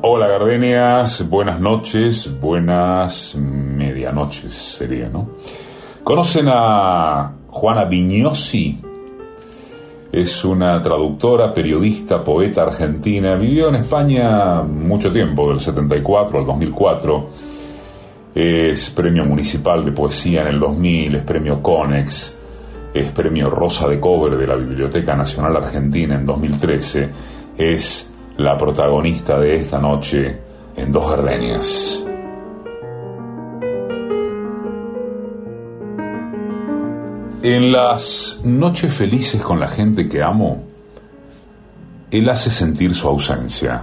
Hola gardenias, buenas noches, buenas medianoches sería, ¿no? ¿Conocen a Juana Vignosi? Es una traductora, periodista, poeta argentina. Vivió en España mucho tiempo, del 74 al 2004. Es premio municipal de poesía en el 2000, es premio Conex, es premio Rosa de Cobre de la Biblioteca Nacional Argentina en 2013. Es la protagonista de esta noche en Dos Gardenias. En las noches felices con la gente que amo, él hace sentir su ausencia.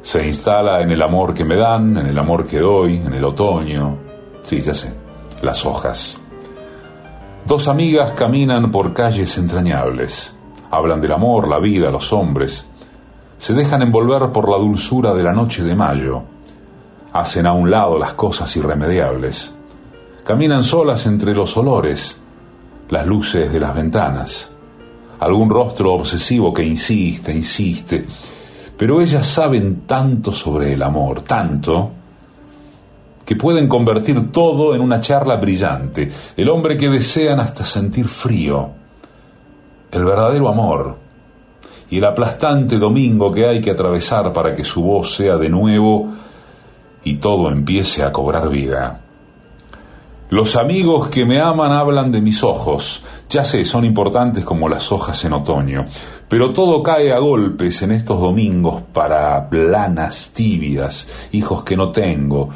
Se instala en el amor que me dan, en el amor que doy, en el otoño. Sí, ya sé, las hojas. Dos amigas caminan por calles entrañables. Hablan del amor, la vida, los hombres se dejan envolver por la dulzura de la noche de mayo, hacen a un lado las cosas irremediables, caminan solas entre los olores, las luces de las ventanas, algún rostro obsesivo que insiste, insiste, pero ellas saben tanto sobre el amor, tanto, que pueden convertir todo en una charla brillante, el hombre que desean hasta sentir frío, el verdadero amor, y el aplastante domingo que hay que atravesar para que su voz sea de nuevo y todo empiece a cobrar vida. Los amigos que me aman hablan de mis ojos. Ya sé, son importantes como las hojas en otoño, pero todo cae a golpes en estos domingos para planas tibias, hijos que no tengo,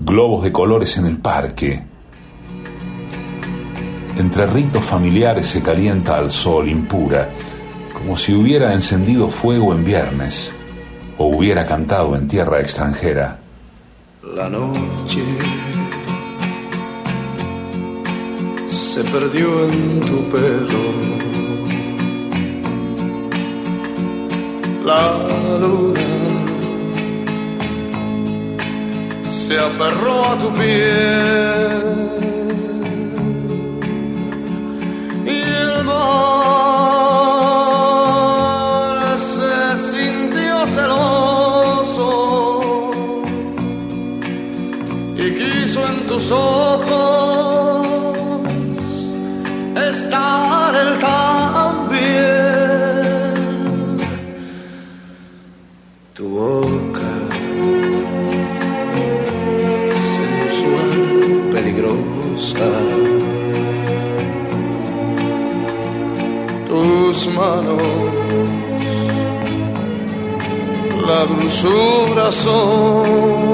globos de colores en el parque. Entre ritos familiares se calienta al sol impura como si hubiera encendido fuego en viernes o hubiera cantado en tierra extranjera. La noche se perdió en tu pelo. La luna se aferró a tu piel. Y el tus ojos estar el también. Tu boca sensual, peligrosa. Tus manos, la dulzura son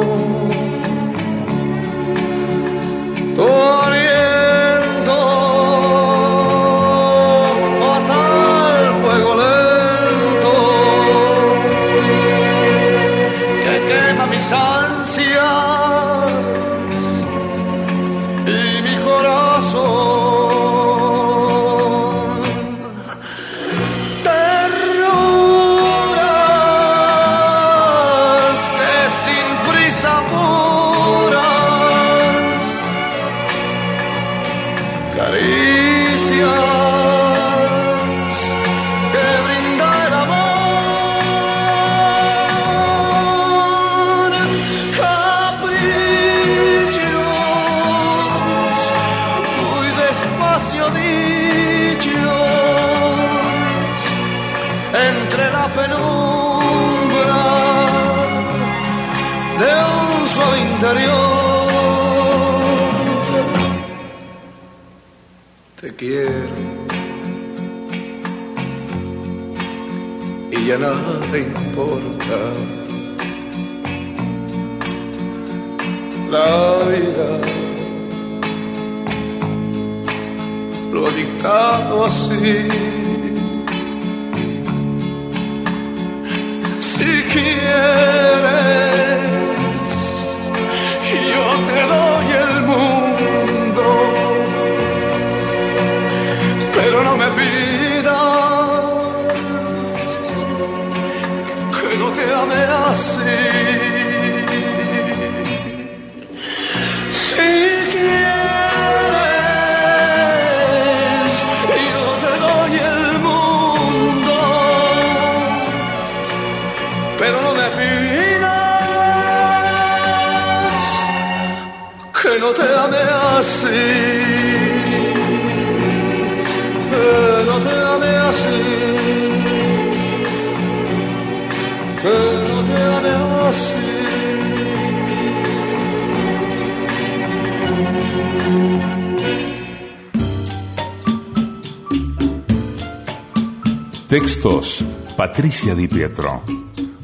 Textos, Patricia Di Pietro.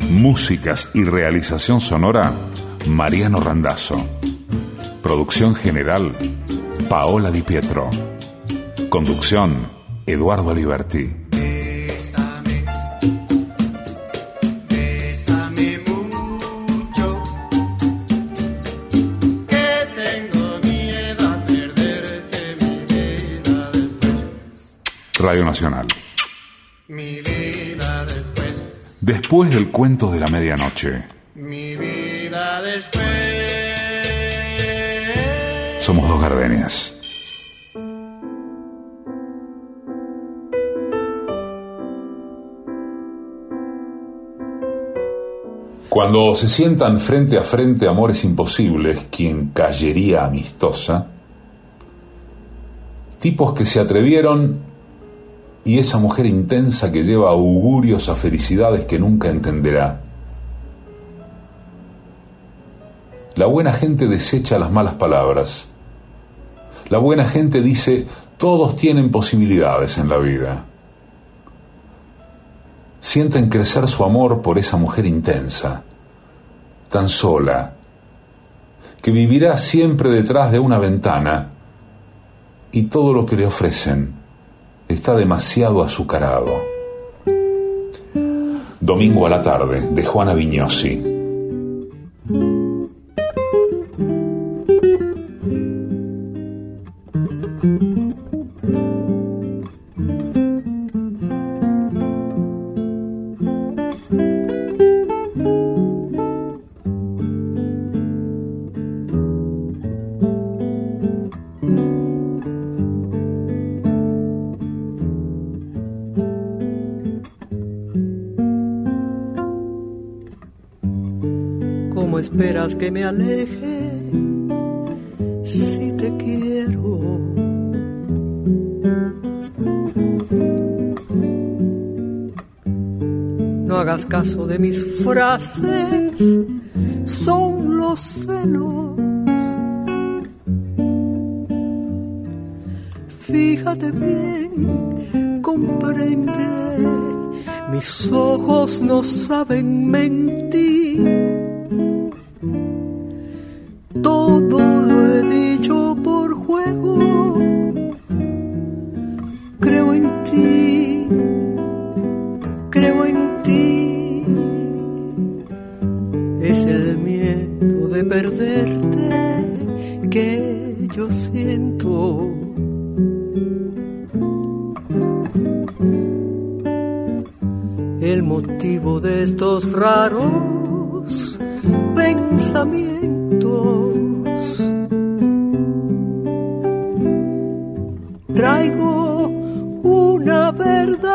Músicas y realización sonora, Mariano Randazzo. Producción general, Paola Di Pietro. Conducción, Eduardo Aliberti. Bésame, bésame Después del cuento de la medianoche, mi vida después. somos dos gardenias. Cuando se sientan frente a frente amores imposibles, quien cayería amistosa, tipos que se atrevieron y esa mujer intensa que lleva augurios a felicidades que nunca entenderá. La buena gente desecha las malas palabras. La buena gente dice, todos tienen posibilidades en la vida. Sienten crecer su amor por esa mujer intensa, tan sola, que vivirá siempre detrás de una ventana y todo lo que le ofrecen está demasiado azucarado. Domingo a la tarde, de Juana Vignosi. Que me aleje si te quiero? No hagas caso de mis frases, son los celos. Fíjate bien, comprende, mis ojos no saben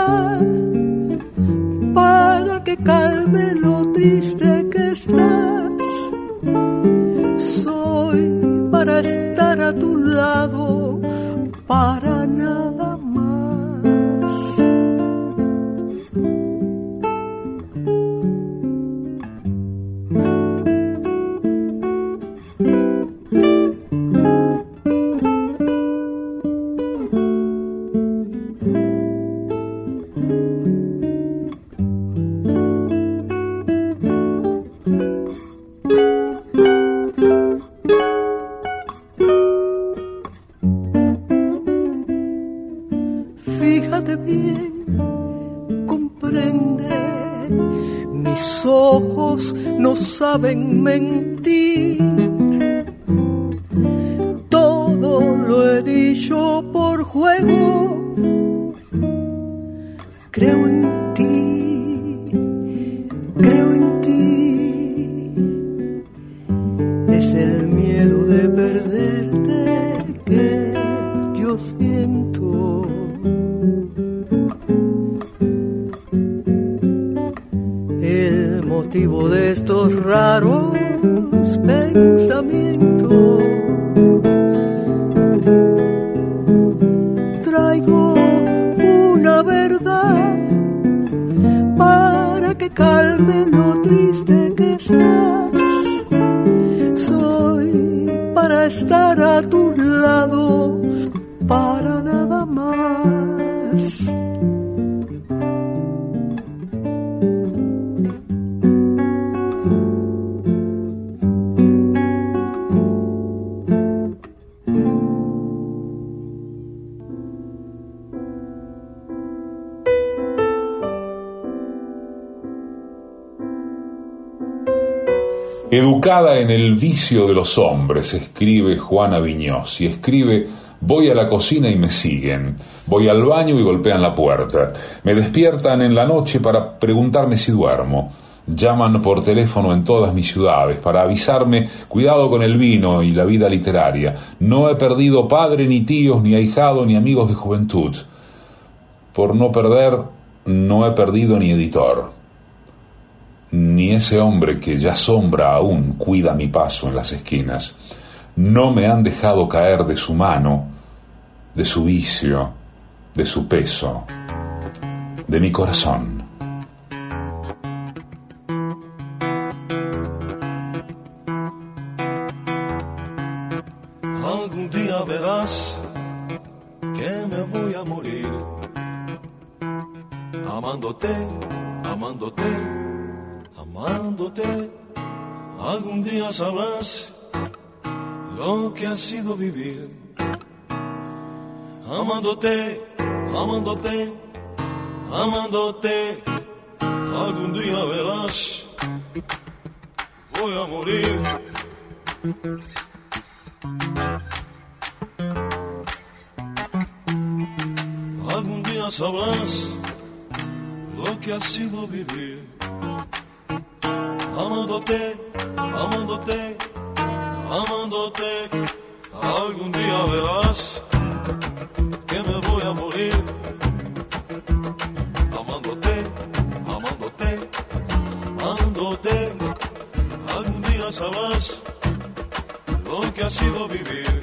verdad Educada en el vicio de los hombres, escribe Juana Viñós y escribe Voy a la cocina y me siguen. Voy al baño y golpean la puerta. Me despiertan en la noche para preguntarme si duermo. Llaman por teléfono en todas mis ciudades para avisarme cuidado con el vino y la vida literaria. No he perdido padre, ni tíos, ni ahijado, ni amigos de juventud. Por no perder, no he perdido ni editor ni ese hombre que ya sombra aún cuida mi paso en las esquinas. No me han dejado caer de su mano, de su vicio, de su peso, de mi corazón. Sido vivir amándote, amándote, amándote. Algún día verás, voy a morir. Algún día sabrás lo que ha sido vivir. Amándote, amándote, amándote. Algún día verás que me voy a morir. Amándote, amándote, amándote. Algún día sabrás lo que ha sido vivir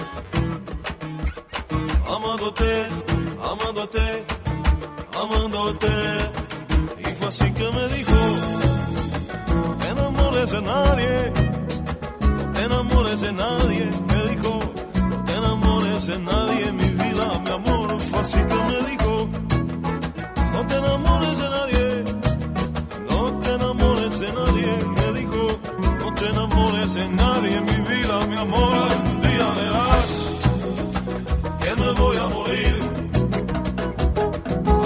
amándote, amándote, amándote. Y fue así que me dijo, no te enamores de nadie, no te enamores de nadie. De nadie, mi vida, mi amor. Así que me dijo, no te enamores de nadie, no te enamores de nadie. Me dijo, no te enamores de nadie, mi vida, mi amor. Algún día verás que me voy a morir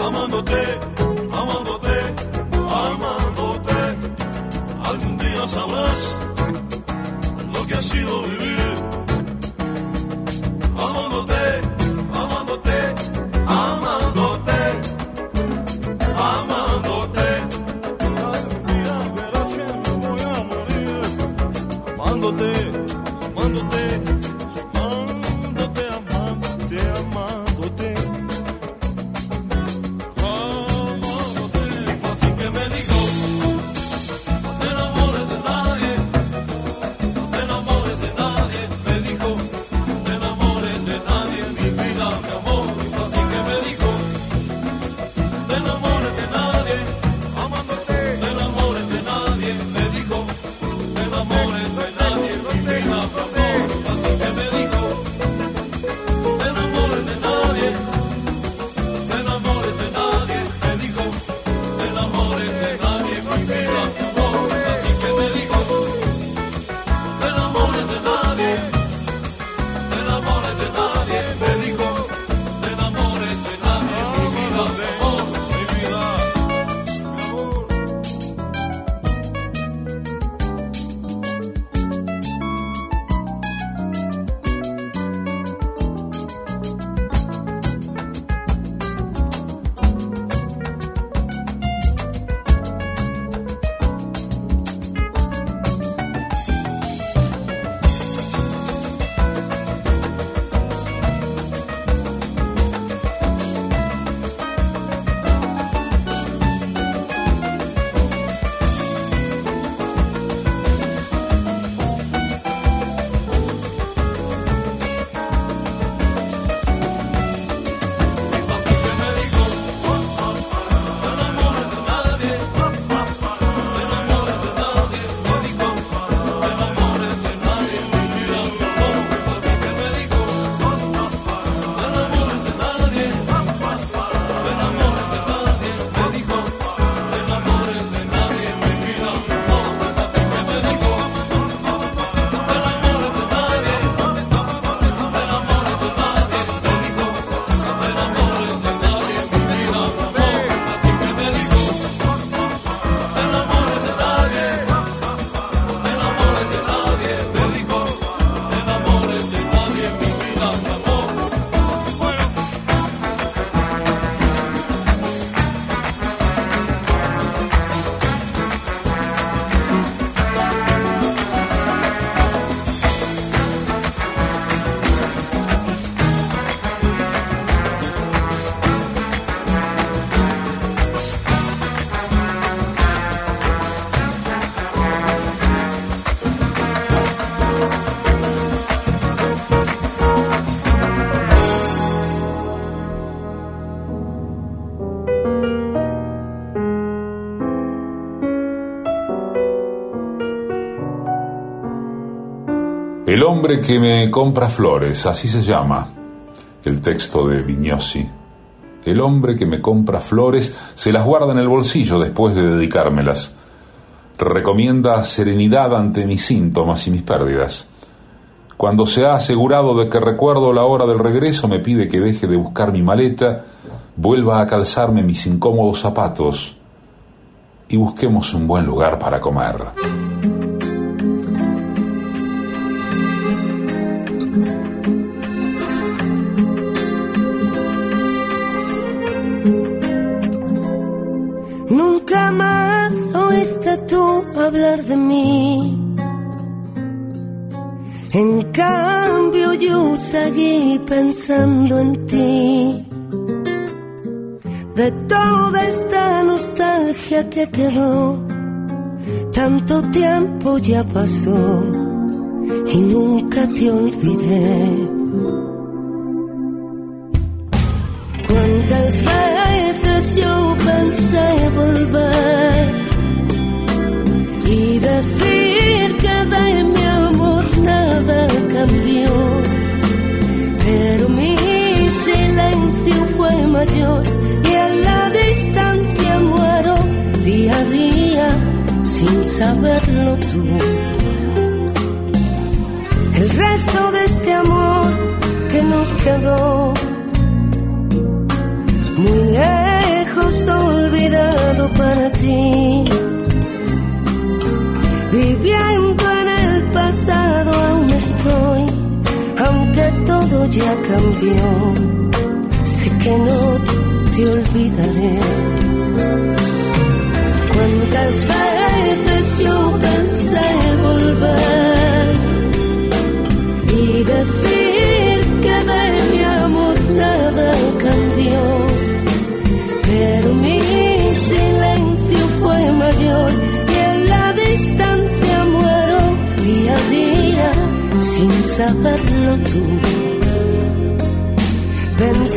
amándote, amándote, amándote. Algún día sabrás lo que ha sido vivir El hombre que me compra flores, así se llama el texto de Vignosi. El hombre que me compra flores se las guarda en el bolsillo después de dedicármelas. Recomienda serenidad ante mis síntomas y mis pérdidas. Cuando se ha asegurado de que recuerdo la hora del regreso, me pide que deje de buscar mi maleta, vuelva a calzarme mis incómodos zapatos y busquemos un buen lugar para comer. Tú hablar de mí. En cambio yo seguí pensando en ti. De toda esta nostalgia que quedó, tanto tiempo ya pasó y nunca te olvidé. Cuántas veces yo pensé volver cambió, pero mi silencio fue mayor y a la distancia muero día a día sin saberlo tú. El resto de este amor que nos quedó muy lejos olvidado para ti. Ya cambió. Sé que no te olvidaré. Cuántas veces yo pensé volver y decir que de mi amor nada cambió pero mi silencio fue mayor y en la distancia muero día a día sin saberlo tú.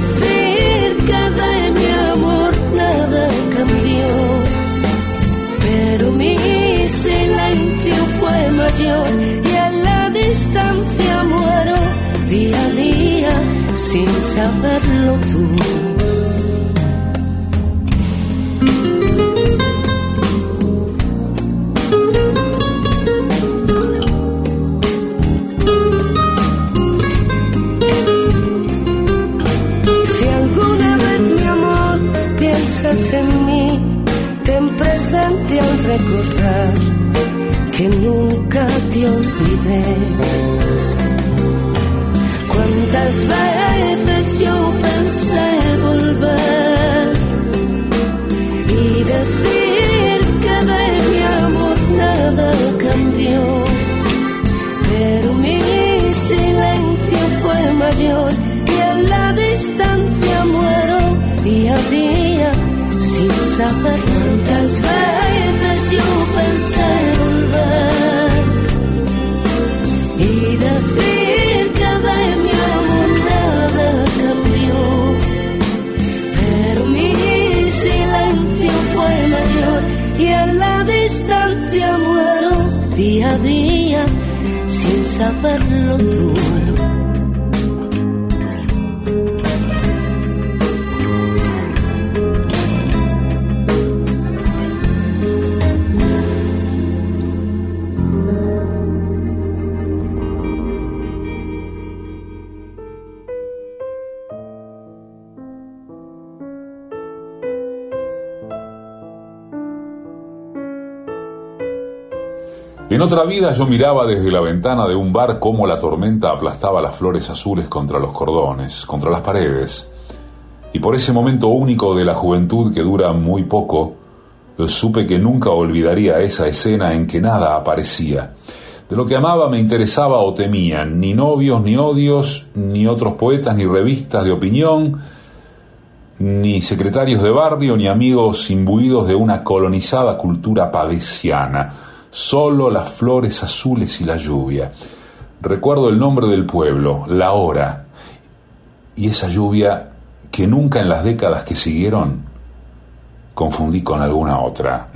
que de mi amor nada cambió, pero mi silencio fue mayor y en la distancia muero día a día sin saberlo tú. Recordar que nunca te olvidé. Cuántas veces yo pensé volver y decir que de mi amor nada cambió, pero mi silencio fue mayor y en la distancia muero día a día sin saber sin saberlo tú. En otra vida yo miraba desde la ventana de un bar cómo la tormenta aplastaba las flores azules contra los cordones, contra las paredes. Y por ese momento único de la juventud que dura muy poco, supe que nunca olvidaría esa escena en que nada aparecía. De lo que amaba me interesaba o temía, ni novios, ni odios, ni otros poetas, ni revistas de opinión, ni secretarios de barrio, ni amigos imbuidos de una colonizada cultura pavesiana, solo las flores azules y la lluvia. Recuerdo el nombre del pueblo, la hora, y esa lluvia que nunca en las décadas que siguieron confundí con alguna otra.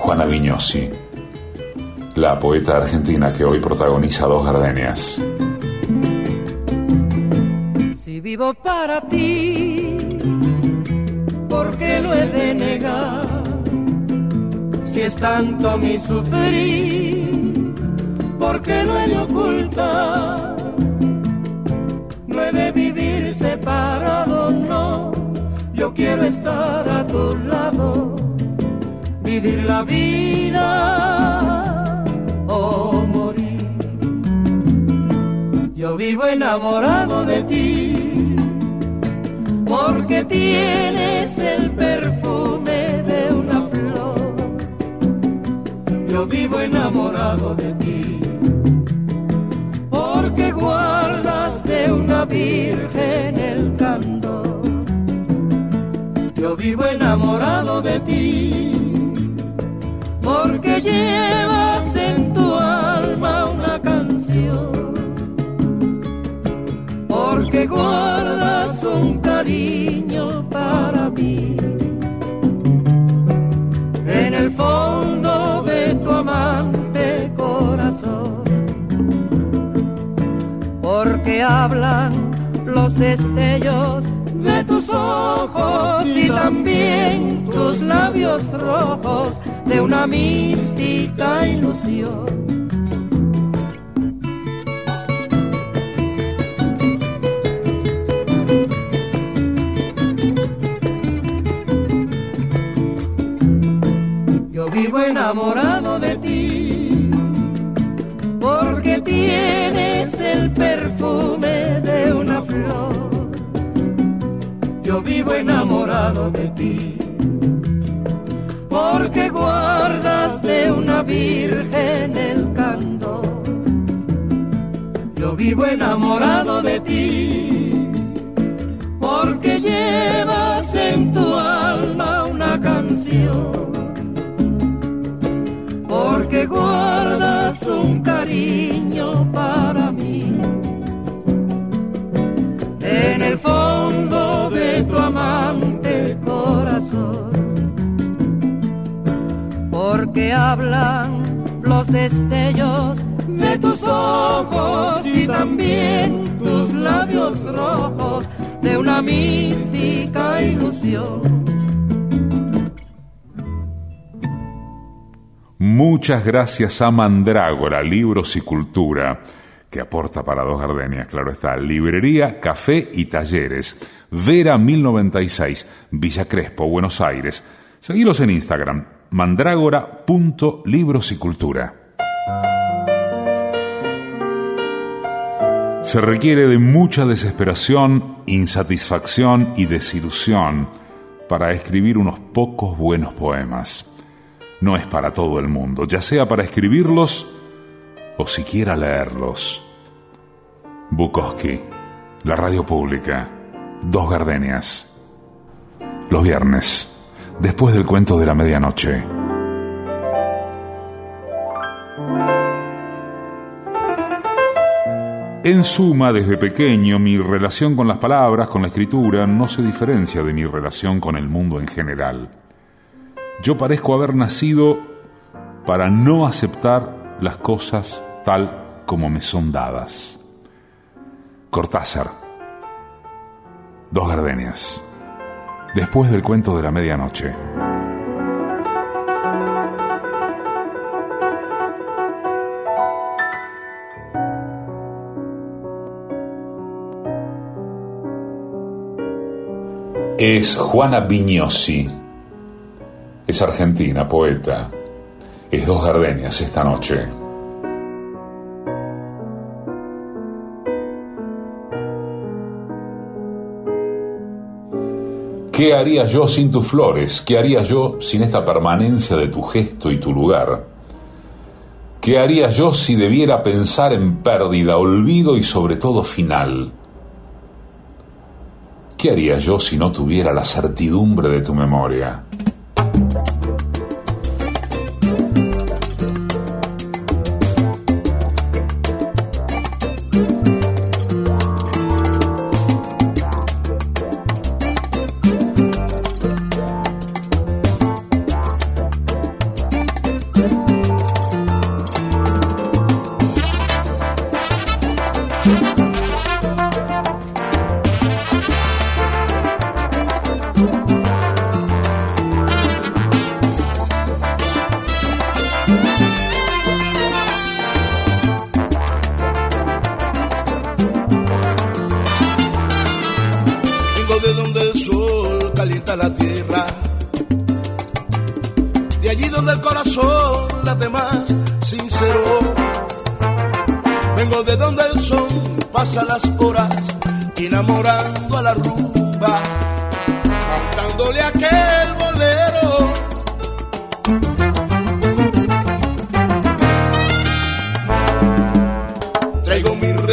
Juana Viñosi la poeta argentina que hoy protagoniza Dos Gardenias. Si vivo para ti, ¿por qué lo he de negar? Si es tanto mi sufrir, ¿por qué lo he de ocultar? No he de vivir separado, no, yo quiero estar a tu lado, vivir la vida morir. Yo vivo enamorado de ti, porque tienes Vivo enamorado de ti, porque guardas de una virgen el candor. Yo vivo enamorado de ti, porque llevas en tu alma una canción, porque guardas un cariño para corazón, porque hablan los destellos de tus ojos y también tus labios rojos de una mística ilusión. Yo vivo enamorado tienes el perfume de una flor. Yo vivo enamorado de ti porque guardas de una virgen el canto. Yo vivo enamorado de ti, porque llevas en tu alma un cariño para mí. En el fondo de tu amante corazón porque hablan los destellos de tus ojos y también tus labios rojos de una mística ilusión. Muchas gracias a Mandrágora, Libros y Cultura, que aporta para dos gardenias, claro está, librería, café y talleres. Vera 1096, Villa Crespo, Buenos Aires. Seguilos en Instagram, mandrágora.libros y cultura. Se requiere de mucha desesperación, insatisfacción y desilusión para escribir unos pocos buenos poemas. No es para todo el mundo, ya sea para escribirlos o siquiera leerlos. Bukowski, la radio pública, Dos Gardenias. Los viernes después del cuento de la medianoche. En suma, desde pequeño, mi relación con las palabras, con la escritura, no se diferencia de mi relación con el mundo en general. Yo parezco haber nacido para no aceptar las cosas tal como me son dadas. Cortázar. Dos gardenias después del cuento de la medianoche. Es Juana Vignosi. Es argentina, poeta. Es dos gardenias esta noche. ¿Qué haría yo sin tus flores? ¿Qué haría yo sin esta permanencia de tu gesto y tu lugar? ¿Qué haría yo si debiera pensar en pérdida, olvido y sobre todo final? ¿Qué haría yo si no tuviera la certidumbre de tu memoria?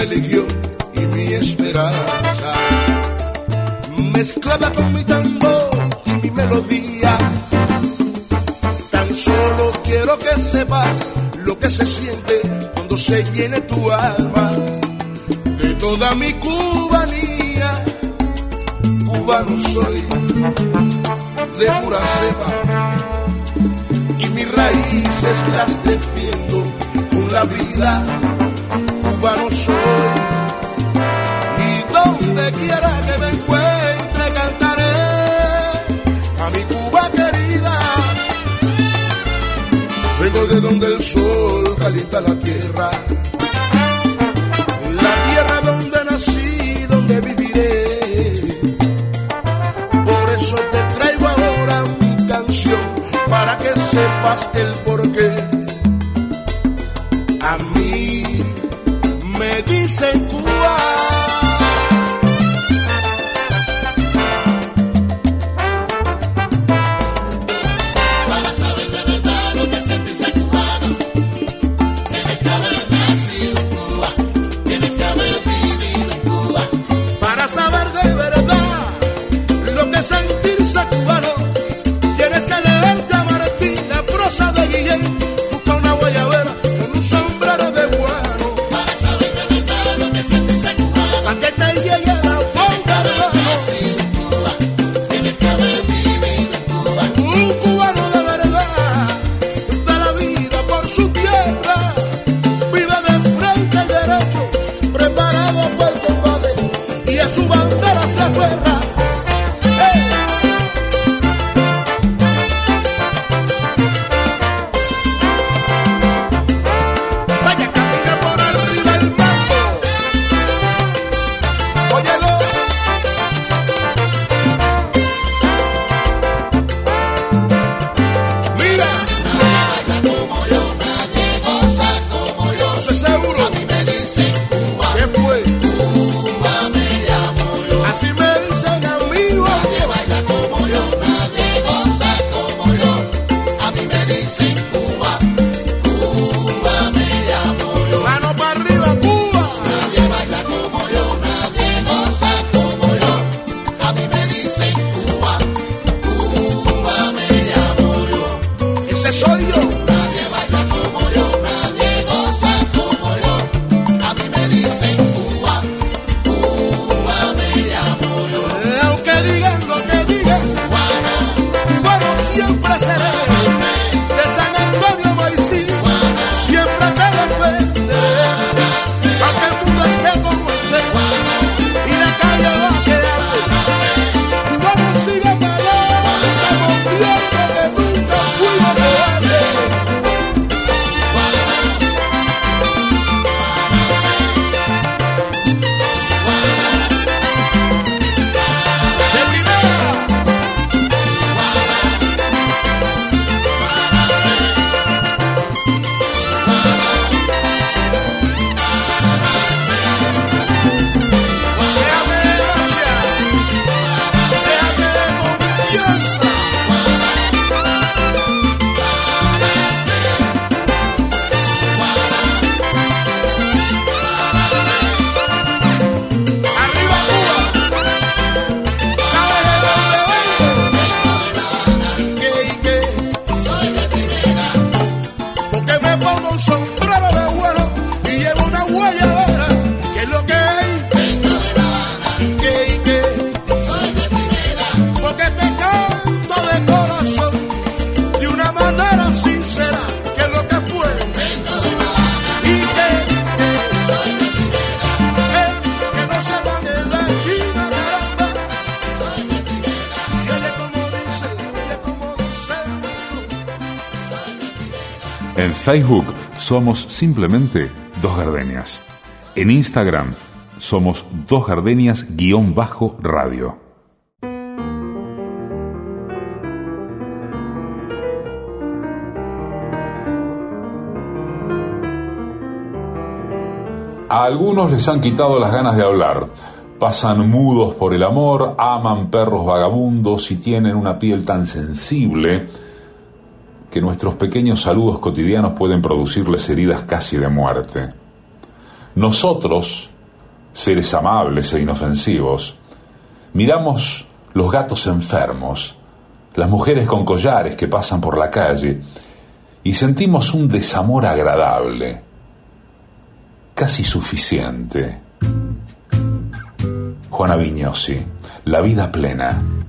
religión y mi esperanza. Mezclada con mi tambor y mi melodía. Tan solo quiero que sepas lo que se siente cuando se llene tu alma de toda mi cubanía. Cubano soy de pura cepa y mis raíces las defiendo con la vida soy. Y donde quiera que me encuentre cantaré a mi Cuba querida. Vengo de donde el sol calienta la tierra. La tierra donde nací, donde viviré. Por eso te traigo ahora mi canción para que sepas Facebook somos simplemente Dos Gardenias. En Instagram somos Dos Gardenias-radio. A algunos les han quitado las ganas de hablar. Pasan mudos por el amor, aman perros vagabundos y tienen una piel tan sensible que nuestros pequeños saludos cotidianos pueden producirles heridas casi de muerte. Nosotros, seres amables e inofensivos, miramos los gatos enfermos, las mujeres con collares que pasan por la calle, y sentimos un desamor agradable, casi suficiente. Juana Vignosi, La vida plena.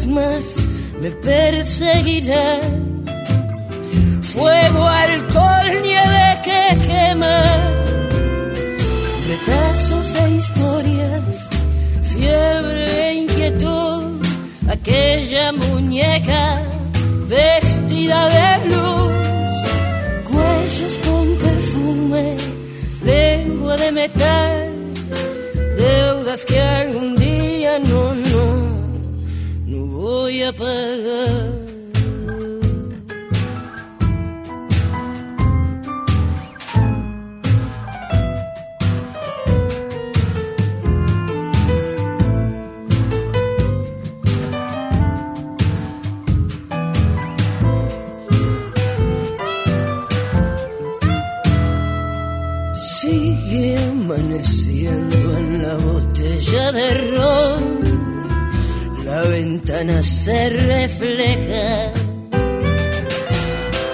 Fantasmas me perseguirán. Fuego, alcohol, nieve que quema. Retazos de historias, fiebre e inquietud. Aquella muñeca vestida de luz. Cuellos con perfume, lengua de metal. Deudas que algún día no voy se refleja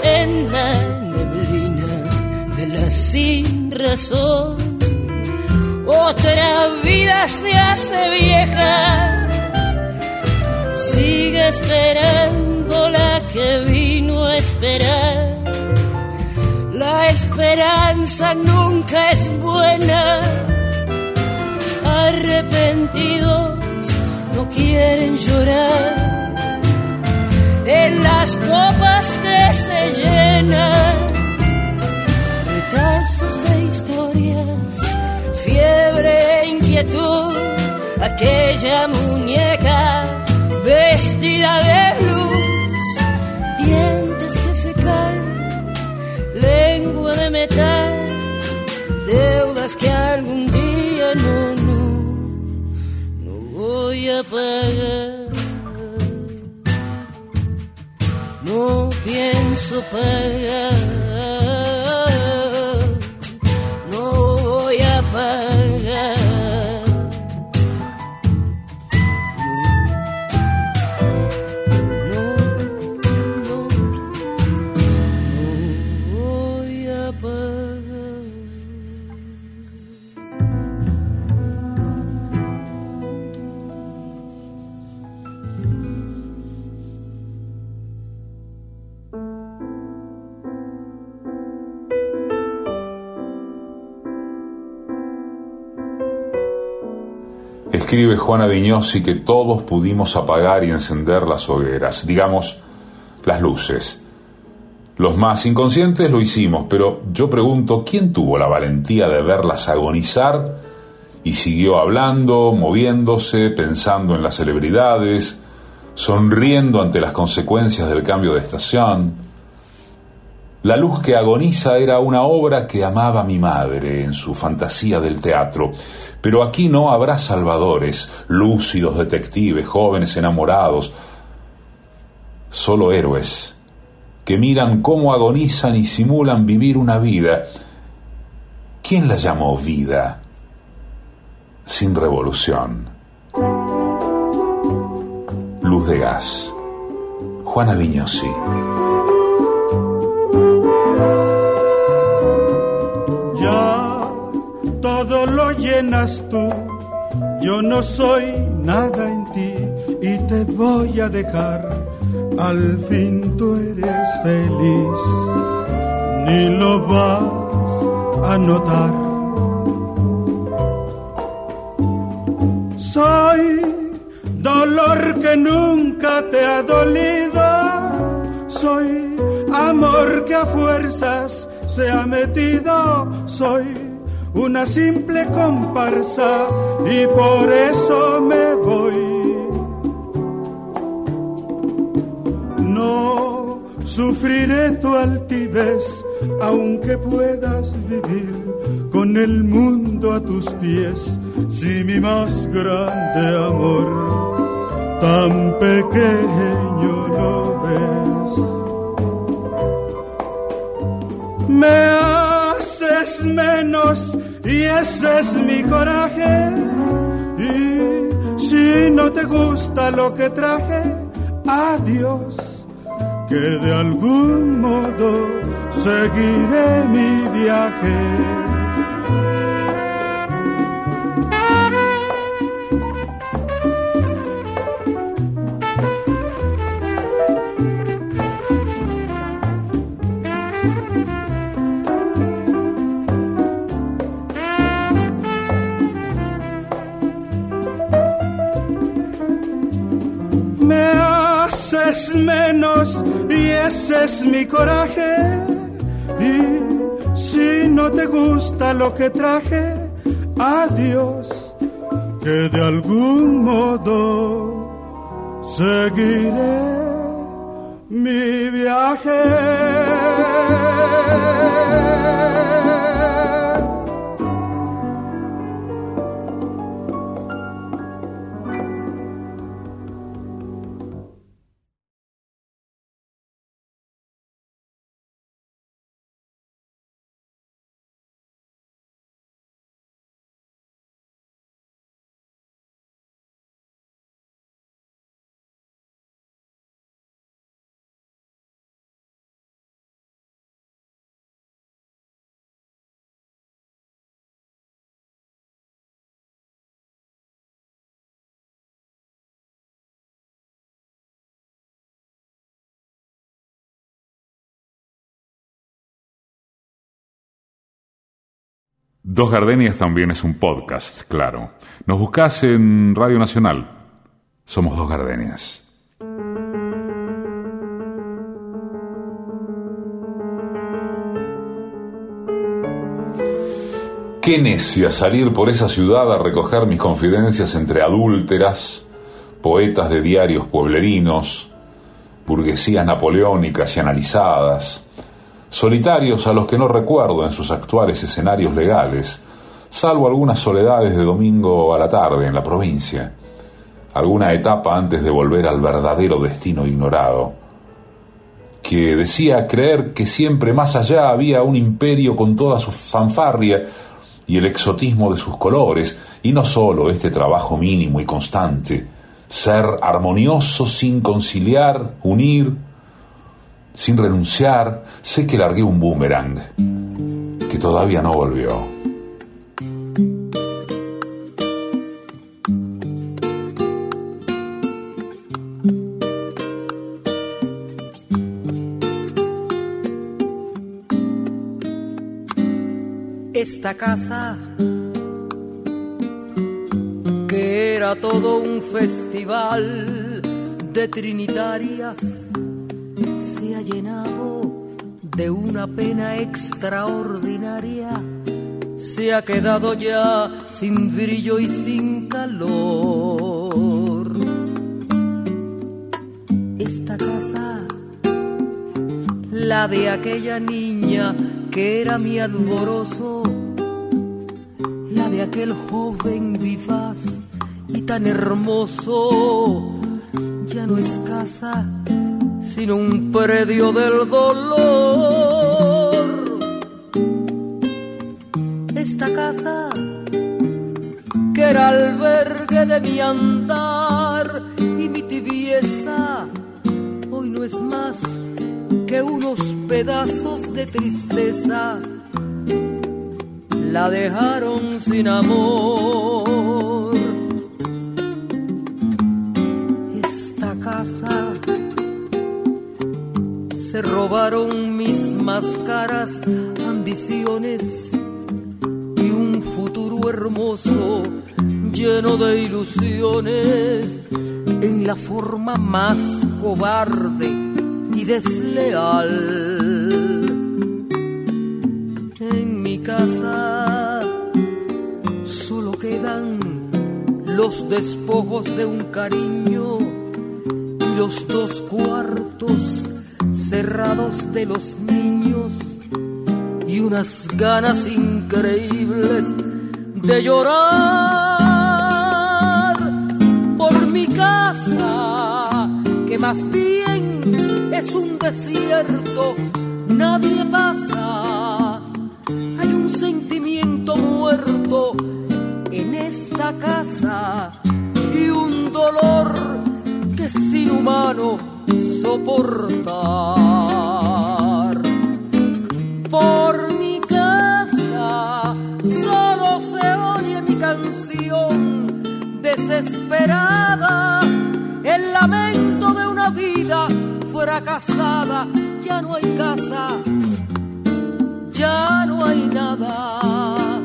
en la neblina de la sin razón. Otra vida se hace vieja, sigue esperando la que vino a esperar. La esperanza nunca es buena, arrepentido quieren llorar. En las copas que se llenan, retazos de historias, fiebre e inquietud, aquella muñeca vestida de luz, dientes que se caen, lengua de metal, deudas que algún día no pagar. No pienso pagar. Escribe Juana Viñosi que todos pudimos apagar y encender las hogueras, digamos, las luces. Los más inconscientes lo hicimos, pero yo pregunto, ¿quién tuvo la valentía de verlas agonizar y siguió hablando, moviéndose, pensando en las celebridades, sonriendo ante las consecuencias del cambio de estación? La luz que agoniza era una obra que amaba mi madre en su fantasía del teatro. Pero aquí no habrá salvadores, lúcidos detectives, jóvenes enamorados, solo héroes que miran cómo agonizan y simulan vivir una vida. ¿Quién la llamó vida? Sin revolución. Luz de gas. Juana Viñosi. Llenas tú, yo no soy nada en ti y te voy a dejar. Al fin tú eres feliz, ni lo vas a notar. Soy dolor que nunca te ha dolido, soy amor que a fuerzas se ha metido, soy una simple comparsa y por eso me voy Sufriré tu altivez, aunque puedas vivir con el mundo a tus pies, si mi más grande amor tan pequeño lo ves. Me menos y ese es mi coraje. Y si no te gusta lo que traje, adiós que de algún modo seguiré mi viaje. Menos y ese es mi coraje. Y si no te gusta lo que traje, adiós, que de algún modo seguiré mi viaje. Dos Gardenias también es un podcast, claro. Nos buscás en Radio Nacional. Somos Dos Gardenias. Qué necia salir por esa ciudad a recoger mis confidencias entre adúlteras, poetas de diarios pueblerinos, burguesías napoleónicas y analizadas, solitarios a los que no recuerdo en sus actuales escenarios legales, salvo algunas soledades de domingo a la tarde en la provincia, alguna etapa antes de volver al verdadero destino ignorado, que decía creer que siempre más allá había un imperio con toda su fanfarria y el exotismo de sus colores, y no solo este trabajo mínimo y constante, ser armonioso sin conciliar, unir, sin renunciar, sé que largué un boomerang, que todavía no volvió. Esta casa, que era todo un festival de trinitarias, llenado de una pena extraordinaria, se ha quedado ya sin brillo y sin calor. Esta casa, la de aquella niña que era mi alborozo, la de aquel joven vivaz y tan hermoso, ya no es casa, sino un predio del dolor. Esta casa, que era albergue de mi andar y mi tibieza, hoy no es más que unos pedazos de tristeza la dejaron sin amor. Se robaron mis máscaras, ambiciones y un futuro hermoso lleno de ilusiones en la forma más cobarde y desleal. En mi casa solo quedan los despojos de un cariño y los dos cuartos cerrados de los niños y unas ganas increíbles de llorar por mi casa que más bien es un desierto, nadie pasa. Hay un sentimiento muerto en esta casa y un dolor que es inhumano soportar. Desesperada, el lamento de una vida fracasada, ya no hay casa, ya no hay nada.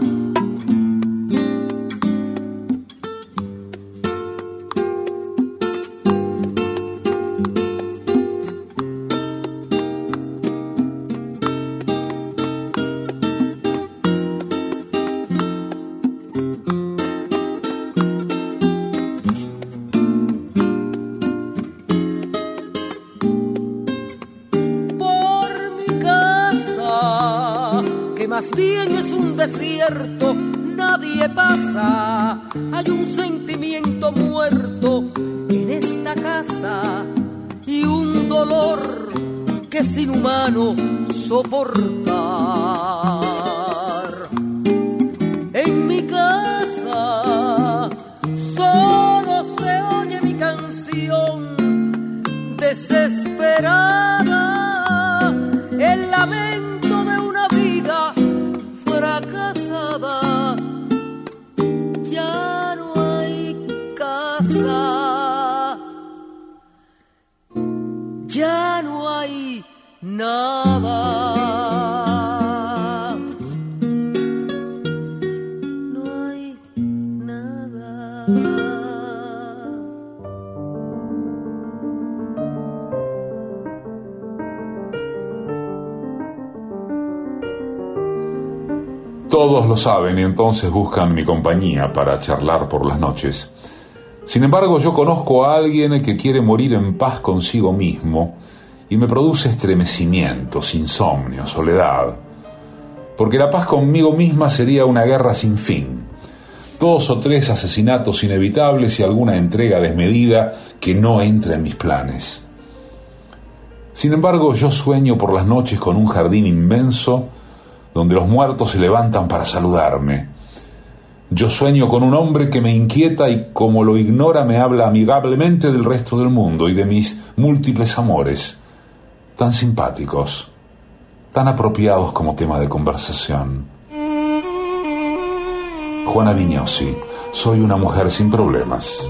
Inhumano soportar. Lo saben y entonces buscan mi compañía para charlar por las noches. Sin embargo, yo conozco a alguien que quiere morir en paz consigo mismo y me produce estremecimientos, insomnio, soledad. Porque la paz conmigo misma sería una guerra sin fin. Dos o tres asesinatos inevitables y alguna entrega desmedida que no entra en mis planes. Sin embargo, yo sueño por las noches con un jardín inmenso donde los muertos se levantan para saludarme. Yo sueño con un hombre que me inquieta y como lo ignora me habla amigablemente del resto del mundo y de mis múltiples amores tan simpáticos, tan apropiados como tema de conversación. Juana Viñosi, soy una mujer sin problemas.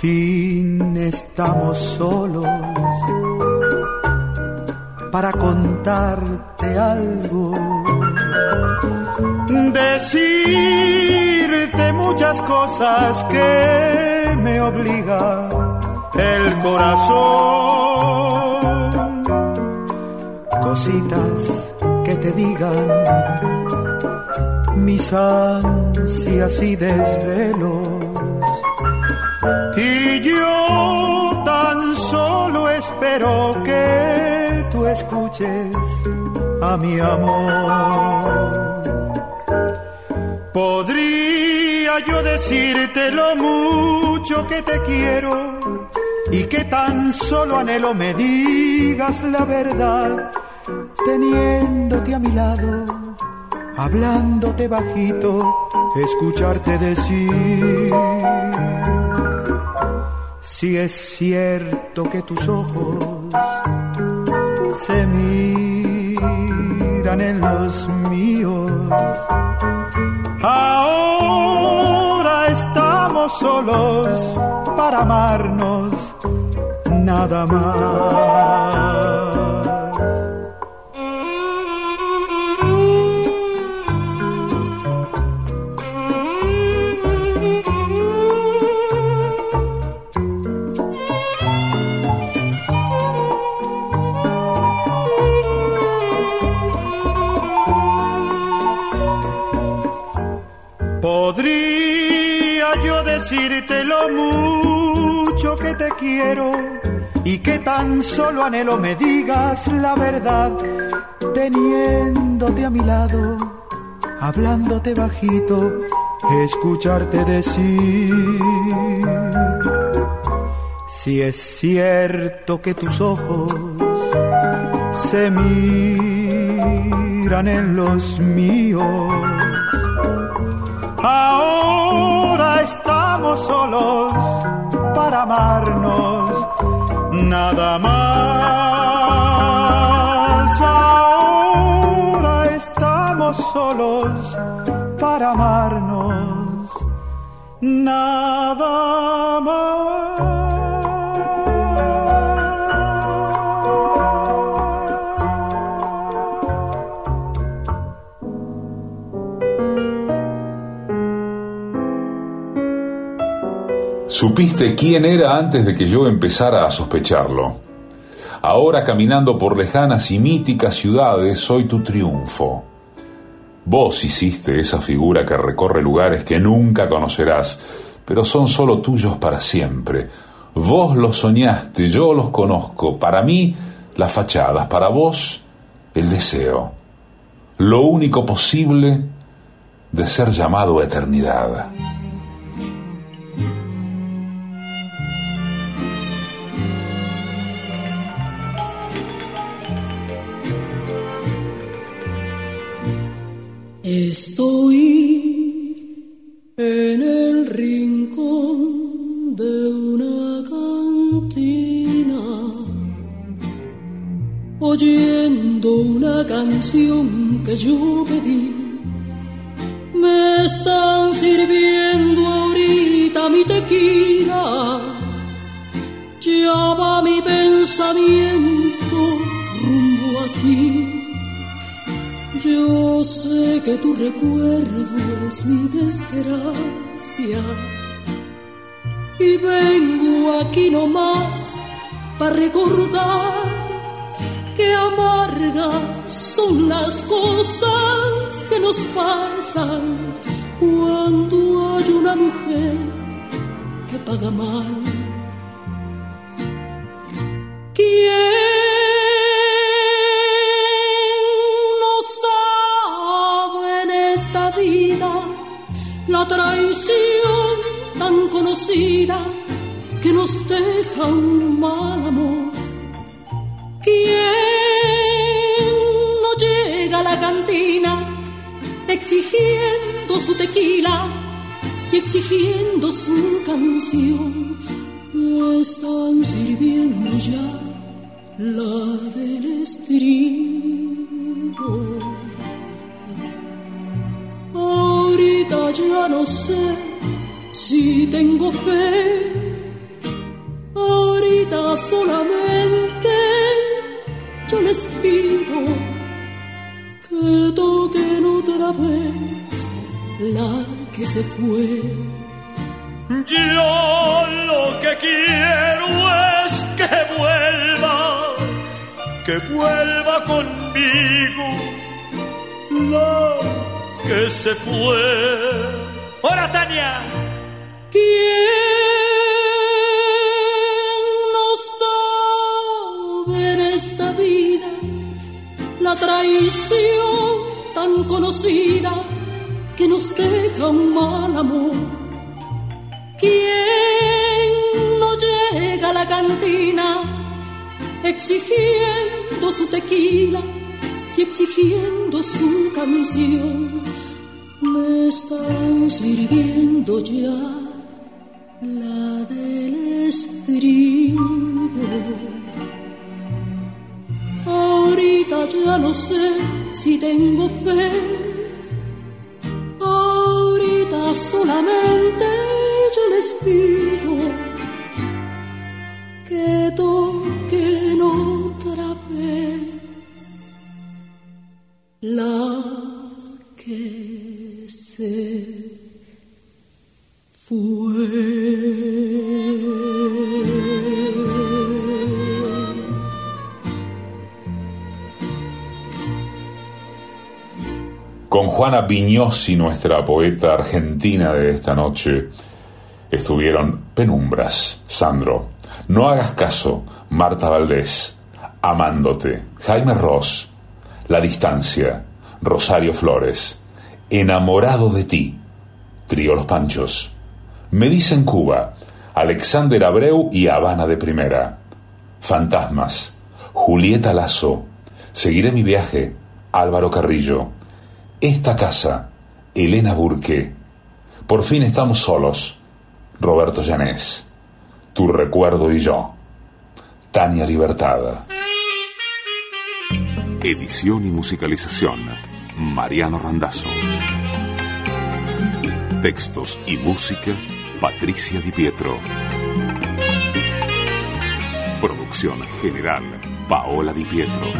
Fin estamos solos para contarte algo. Decirte muchas cosas que me obliga el corazón. cositas que te digan mis ansias y desvelos. Y yo tan solo espero que tú escuches a mi amor. Podría yo decirte lo mucho que te quiero y que tan solo anhelo me digas la verdad, teniéndote a mi lado, hablándote bajito, escucharte decir. Si es cierto que tus ojos se miran en los míos, ahora estamos solos para amarnos nada más. Mucho que te quiero y que tan solo anhelo me digas la verdad, teniéndote a mi lado, hablándote bajito, escucharte decir. Si es cierto que tus ojos se miran en los míos, ahora estamos solos para amarnos nada más. Ahora estamos solos para amarnos nada Supiste quién era antes de que yo empezara a sospecharlo. Ahora caminando por lejanas y míticas ciudades soy tu triunfo. Vos hiciste esa figura que recorre lugares que nunca conocerás, pero son solo tuyos para siempre. Vos los soñaste, yo los conozco. Para mí, las fachadas, para vos, el deseo. Lo único posible de ser llamado eternidad. Estoy en el rincón de una cantina, oyendo una canción que yo pedí. Me están sirviendo ahorita mi tequila, lleva mi pensamiento rumbo a ti yo sé que tu recuerdo es mi desgracia y vengo aquí nomás para recordar que amargas son las cosas que nos pasan cuando hay una mujer que paga mal. ¿Quién la traición tan conocida que nos deja un mal amor. ¿Quién no llega a la cantina exigiendo su tequila y exigiendo su canción? No están sirviendo ya la del estribo. Ahorita ya no sé si tengo fe. Ahorita solamente yo les pido que toquen otra vez la que se fue. Yo lo que quiero es que vuelva, que vuelva conmigo la que se fue. ¡Hora, Tania! ¿Quién no sabe en esta vida la traición tan conocida que nos deja un mal amor? ¿Quién no llega a la cantina? exigiendo su tequila y exigiendo su canción. Me están sirviendo ya la del estribo. Ahorita ya no sé si tengo fe. Ahorita solamente yo les pido que toquen otra vez la que Con Juana Viñosi, nuestra poeta argentina de esta noche, estuvieron Penumbras, Sandro, No hagas caso, Marta Valdés, Amándote, Jaime Ross, La Distancia, Rosario Flores, Enamorado de ti, Trío Los Panchos, Me dicen Cuba, Alexander Abreu y Habana de Primera, Fantasmas, Julieta Lazo, Seguiré mi viaje, Álvaro Carrillo, Esta casa, Elena Burque, Por fin estamos solos, Roberto Llanés, Tu recuerdo y yo, Tania Libertad. Edición y musicalización, Mariano Randazzo. Textos y música, Patricia Di Pietro. Producción general, Paola Di Pietro.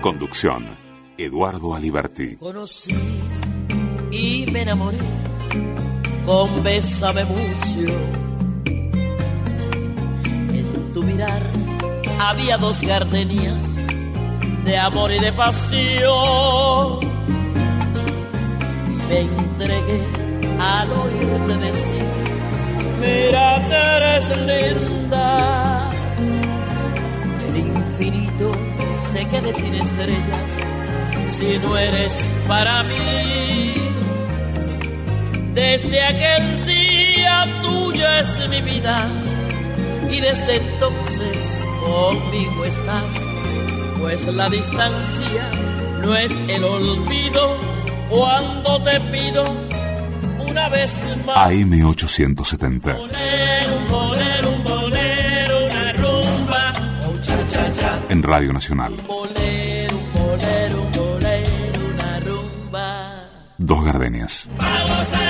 Conducción, Eduardo Aliberti. Conocí y me enamoré con Bésame mucho. En tu mirar había dos gardenias de amor y de pasión. Me entregué al oírte decir, mira que eres linda. El infinito se quede sin estrellas si no eres para mí. Desde aquel día tuya es mi vida y desde entonces conmigo estás, pues la distancia no es el olvido cuando te pido una vez más. AM870. Bolero, un bolero, un bolero, una rumba, un cha cha cha. En Radio Nacional. Bolero, un bolero, un bolero, una rumba. Dos gardenias. Para gozar.